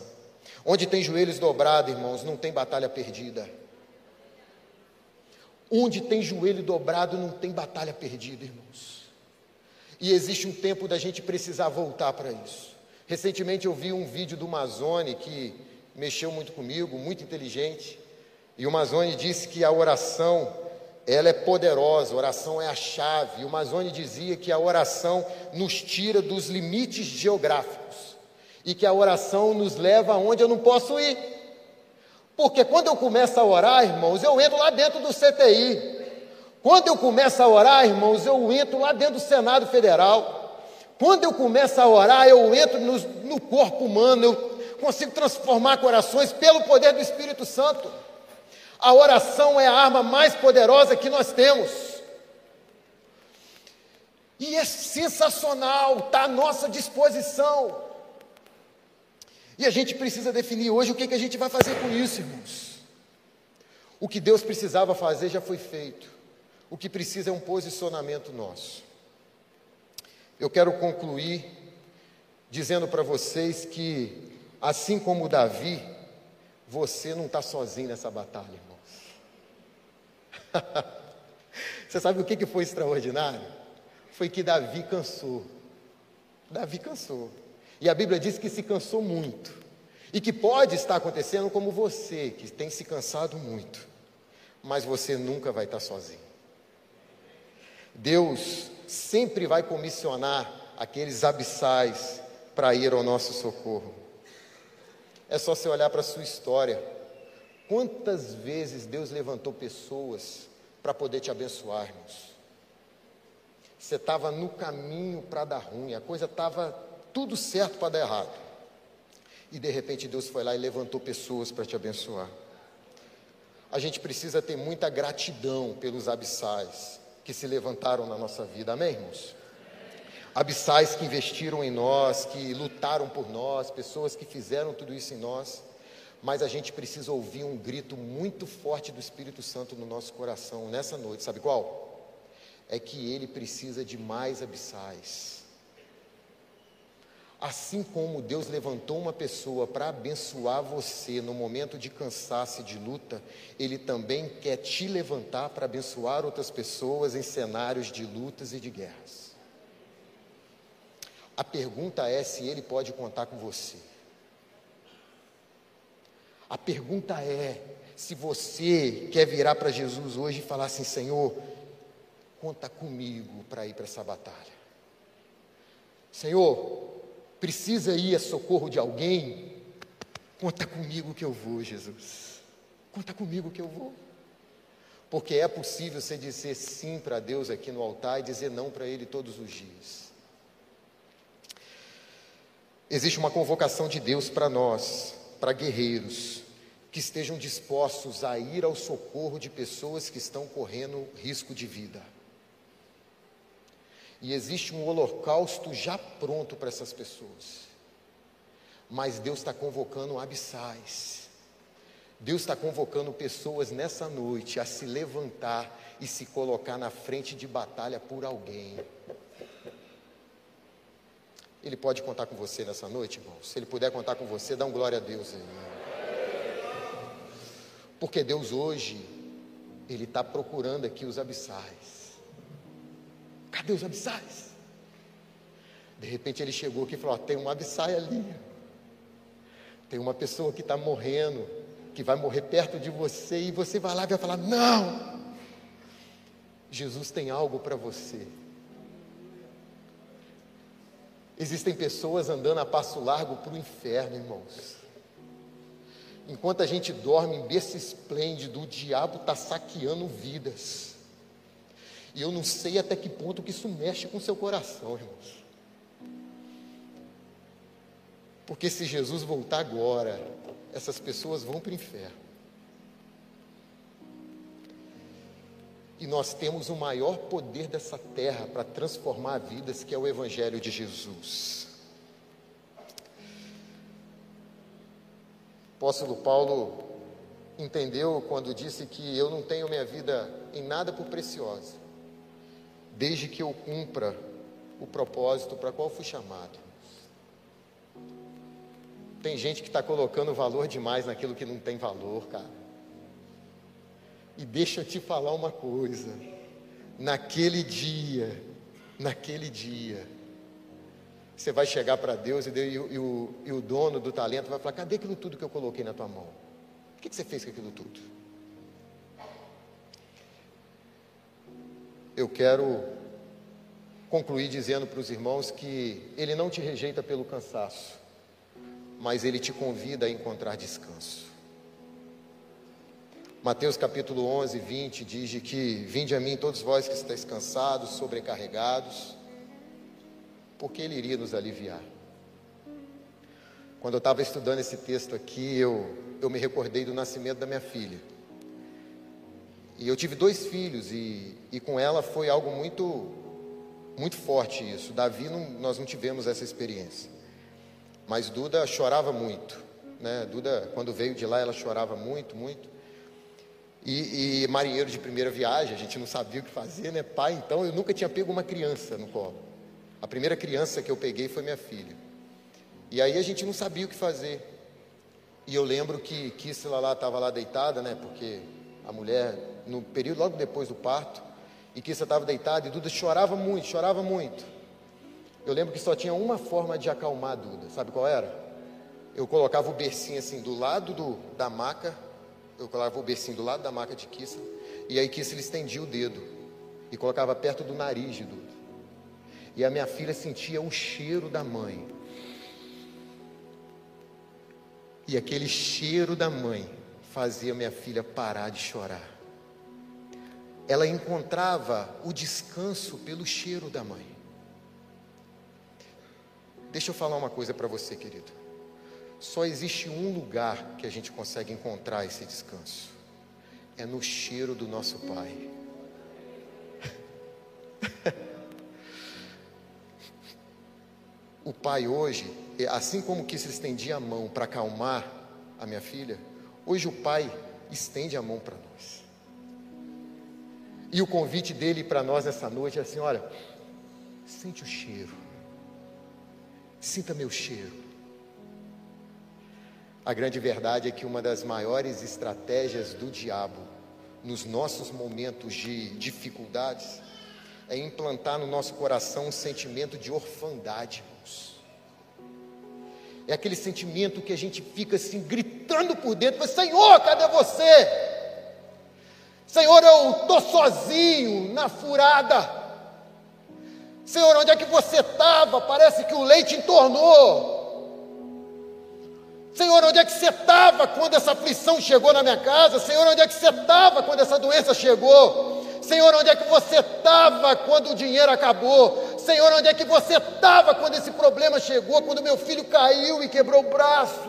Onde tem joelhos dobrados, irmãos, não tem batalha perdida. Onde tem joelho dobrado, não tem batalha perdida, irmãos. E existe um tempo da gente precisar voltar para isso. Recentemente eu vi um vídeo do Mazone que mexeu muito comigo, muito inteligente. E o Mazone disse que a oração, ela é poderosa, a oração é a chave. E o Mazone dizia que a oração nos tira dos limites geográficos e que a oração nos leva aonde eu não posso ir. Porque quando eu começo a orar, irmãos, eu entro lá dentro do CTI. Quando eu começo a orar, irmãos, eu entro lá dentro do Senado Federal. Quando eu começo a orar, eu entro no, no corpo humano, eu consigo transformar corações pelo poder do Espírito Santo. A oração é a arma mais poderosa que nós temos. E é sensacional, está à nossa disposição. E a gente precisa definir hoje o que, que a gente vai fazer com isso, irmãos. O que Deus precisava fazer já foi feito. O que precisa é um posicionamento nosso. Eu quero concluir dizendo para vocês que, assim como Davi, você não está sozinho nessa batalha, irmão. Você sabe o que foi extraordinário? Foi que Davi cansou. Davi cansou. E a Bíblia diz que se cansou muito. E que pode estar acontecendo como você, que tem se cansado muito. Mas você nunca vai estar sozinho. Deus sempre vai comissionar aqueles abissais para ir ao nosso socorro. É só você olhar para a sua história. Quantas vezes Deus levantou pessoas para poder te abençoar, irmãos? Você estava no caminho para dar ruim, a coisa estava tudo certo para dar errado. E de repente Deus foi lá e levantou pessoas para te abençoar. A gente precisa ter muita gratidão pelos abissais que se levantaram na nossa vida, amém, irmãos? Abissais que investiram em nós, que lutaram por nós, pessoas que fizeram tudo isso em nós mas a gente precisa ouvir um grito muito forte do Espírito Santo no nosso coração nessa noite, sabe qual? É que ele precisa de mais abissais. Assim como Deus levantou uma pessoa para abençoar você no momento de cansaço e de luta, Ele também quer te levantar para abençoar outras pessoas em cenários de lutas e de guerras. A pergunta é se Ele pode contar com você. A pergunta é: se você quer virar para Jesus hoje e falar assim, Senhor, conta comigo para ir para essa batalha. Senhor, precisa ir a socorro de alguém? Conta comigo que eu vou, Jesus. Conta comigo que eu vou. Porque é possível você dizer sim para Deus aqui no altar e dizer não para Ele todos os dias. Existe uma convocação de Deus para nós, para guerreiros, que estejam dispostos a ir ao socorro de pessoas que estão correndo risco de vida. E existe um holocausto já pronto para essas pessoas. Mas Deus está convocando abissais. Deus está convocando pessoas nessa noite a se levantar e se colocar na frente de batalha por alguém. Ele pode contar com você nessa noite, irmão? Se ele puder contar com você, dá um glória a Deus aí. Porque Deus hoje, Ele está procurando aqui os abissais. Cadê os abissais? De repente ele chegou aqui e falou: tem um abissai ali. Tem uma pessoa que está morrendo, que vai morrer perto de você, e você vai lá e vai falar: não! Jesus tem algo para você. Existem pessoas andando a passo largo para o inferno, irmãos. Enquanto a gente dorme em berço esplêndido, o diabo está saqueando vidas. E eu não sei até que ponto que isso mexe com seu coração, irmãos. Porque se Jesus voltar agora, essas pessoas vão para o inferno. E nós temos o maior poder dessa terra para transformar vidas, que é o Evangelho de Jesus. apóstolo Paulo entendeu quando disse que eu não tenho minha vida em nada por preciosa, desde que eu cumpra o propósito para qual fui chamado. Tem gente que está colocando valor demais naquilo que não tem valor, cara. E deixa eu te falar uma coisa: naquele dia, naquele dia, você vai chegar para Deus e, Deus e, o, e, o, dono do talento vai falar: cadê aquilo tudo que eu coloquei na tua mão? O que, que você fez com aquilo tudo? Eu quero concluir dizendo para os irmãos que Ele não te rejeita pelo cansaço, mas Ele te convida a encontrar descanso. Mateus capítulo 11, 20 diz que: Vinde a mim todos vós que estáis cansados, sobrecarregados porque Ele iria nos aliviar. Quando eu estava estudando esse texto aqui, eu, eu me recordei do nascimento da minha filha. E eu tive dois filhos, e, e com ela foi algo muito, muito forte isso. Davi, não, nós não tivemos essa experiência. Mas Duda chorava muito. Né? Duda, quando veio de lá, ela chorava muito, muito. E, e marinheiro de primeira viagem, a gente não sabia o que fazer, né? Pai, então eu nunca tinha pego uma criança no colo. A primeira criança que eu peguei foi minha filha. E aí a gente não sabia o que fazer. E eu lembro que Kissela lá estava lá deitada, né? Porque a mulher, no período logo depois do parto, e Kissa estava deitada e Duda chorava muito, chorava muito. Eu lembro que só tinha uma forma de acalmar a Duda, sabe qual era? Eu colocava o bercinho assim do lado do, da maca, eu colocava o bercinho do lado da maca de Kissa, e aí Kissa estendia o dedo e colocava perto do nariz de Duda. E a minha filha sentia o cheiro da mãe. E aquele cheiro da mãe fazia minha filha parar de chorar. Ela encontrava o descanso pelo cheiro da mãe. Deixa eu falar uma coisa para você, querido. Só existe um lugar que a gente consegue encontrar esse descanso: é no cheiro do nosso Pai. o pai hoje, assim como que se estendia a mão para acalmar a minha filha, hoje o pai estende a mão para nós. E o convite dele para nós nessa noite é assim: olha, sente o cheiro, sinta meu cheiro. A grande verdade é que uma das maiores estratégias do diabo nos nossos momentos de dificuldades é implantar no nosso coração um sentimento de orfandade. É aquele sentimento que a gente fica assim, gritando por dentro: Senhor, cadê você? Senhor, eu estou sozinho na furada. Senhor, onde é que você estava? Parece que o leite entornou. Senhor, onde é que você estava quando essa aflição chegou na minha casa? Senhor, onde é que você estava quando essa doença chegou? Senhor, onde é que você estava quando o dinheiro acabou? Senhor, onde é que você estava quando esse problema chegou? Quando meu filho caiu e quebrou o braço?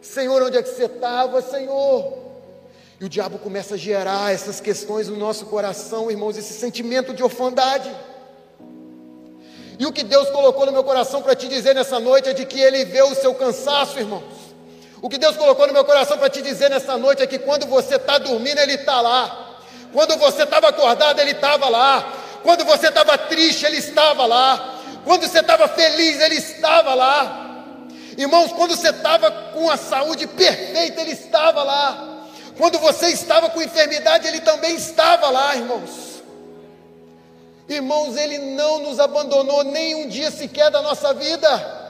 Senhor, onde é que você estava, Senhor? E o diabo começa a gerar essas questões no nosso coração, irmãos, esse sentimento de orfandade. E o que Deus colocou no meu coração para te dizer nessa noite é de que Ele vê o seu cansaço, irmãos. O que Deus colocou no meu coração para te dizer nessa noite é que quando você está dormindo, Ele está lá. Quando você estava acordado, Ele estava lá. Quando você estava triste, Ele estava lá. Quando você estava feliz, Ele estava lá. Irmãos, quando você estava com a saúde perfeita, Ele estava lá. Quando você estava com enfermidade, Ele também estava lá, irmãos. Irmãos, Ele não nos abandonou nem um dia sequer da nossa vida.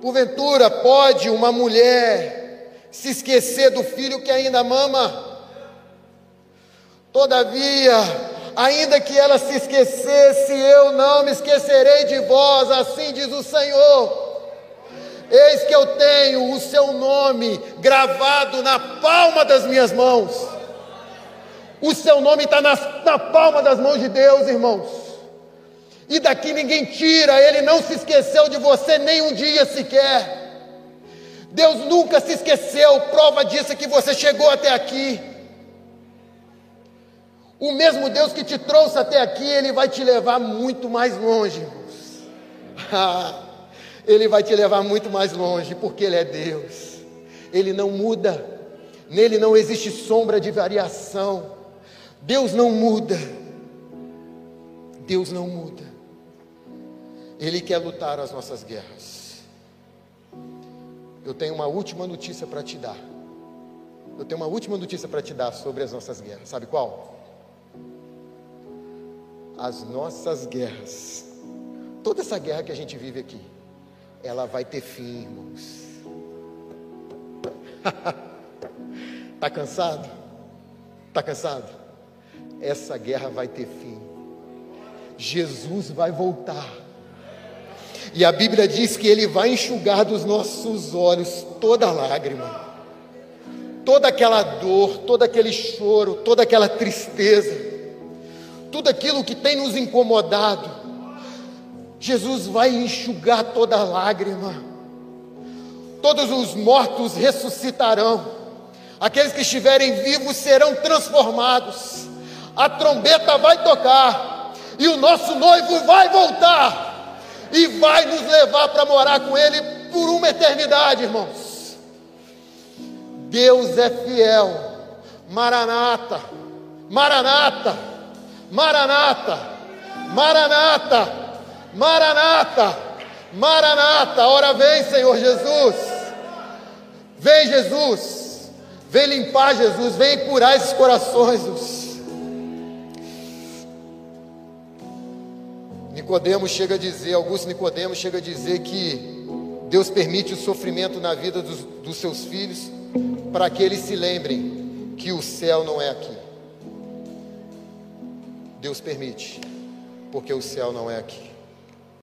Porventura, pode uma mulher se esquecer do filho que ainda mama? Todavia, ainda que ela se esquecesse, eu não me esquecerei de vós, assim diz o Senhor. Eis que eu tenho o seu nome gravado na palma das minhas mãos. O seu nome está na, na palma das mãos de Deus, irmãos. E daqui ninguém tira, Ele não se esqueceu de você nem um dia sequer. Deus nunca se esqueceu, prova disso é que você chegou até aqui. O mesmo Deus que te trouxe até aqui, Ele vai te levar muito mais longe, irmãos. Ele vai te levar muito mais longe, porque Ele é Deus. Ele não muda, nele não existe sombra de variação. Deus não muda. Deus não muda. Ele quer lutar as nossas guerras. Eu tenho uma última notícia para te dar. Eu tenho uma última notícia para te dar sobre as nossas guerras. Sabe qual? As nossas guerras. Toda essa guerra que a gente vive aqui, ela vai ter fim, irmãos. Está cansado? Está cansado? Essa guerra vai ter fim. Jesus vai voltar. E a Bíblia diz que Ele vai enxugar dos nossos olhos toda lágrima, toda aquela dor, todo aquele choro, toda aquela tristeza, tudo aquilo que tem nos incomodado. Jesus vai enxugar toda lágrima, todos os mortos ressuscitarão, aqueles que estiverem vivos serão transformados a trombeta vai tocar, e o nosso noivo vai voltar, e vai nos levar para morar com Ele por uma eternidade, irmãos. Deus é fiel, Maranata, Maranata, Maranata, Maranata, Maranata, Maranata, ora vem, Senhor Jesus, vem, Jesus, vem limpar, Jesus, vem curar esses corações, Jesus. Nicodemos chega a dizer, Augusto Nicodemos chega a dizer que Deus permite o sofrimento na vida dos, dos seus filhos para que eles se lembrem que o céu não é aqui. Deus permite, porque o céu não é aqui.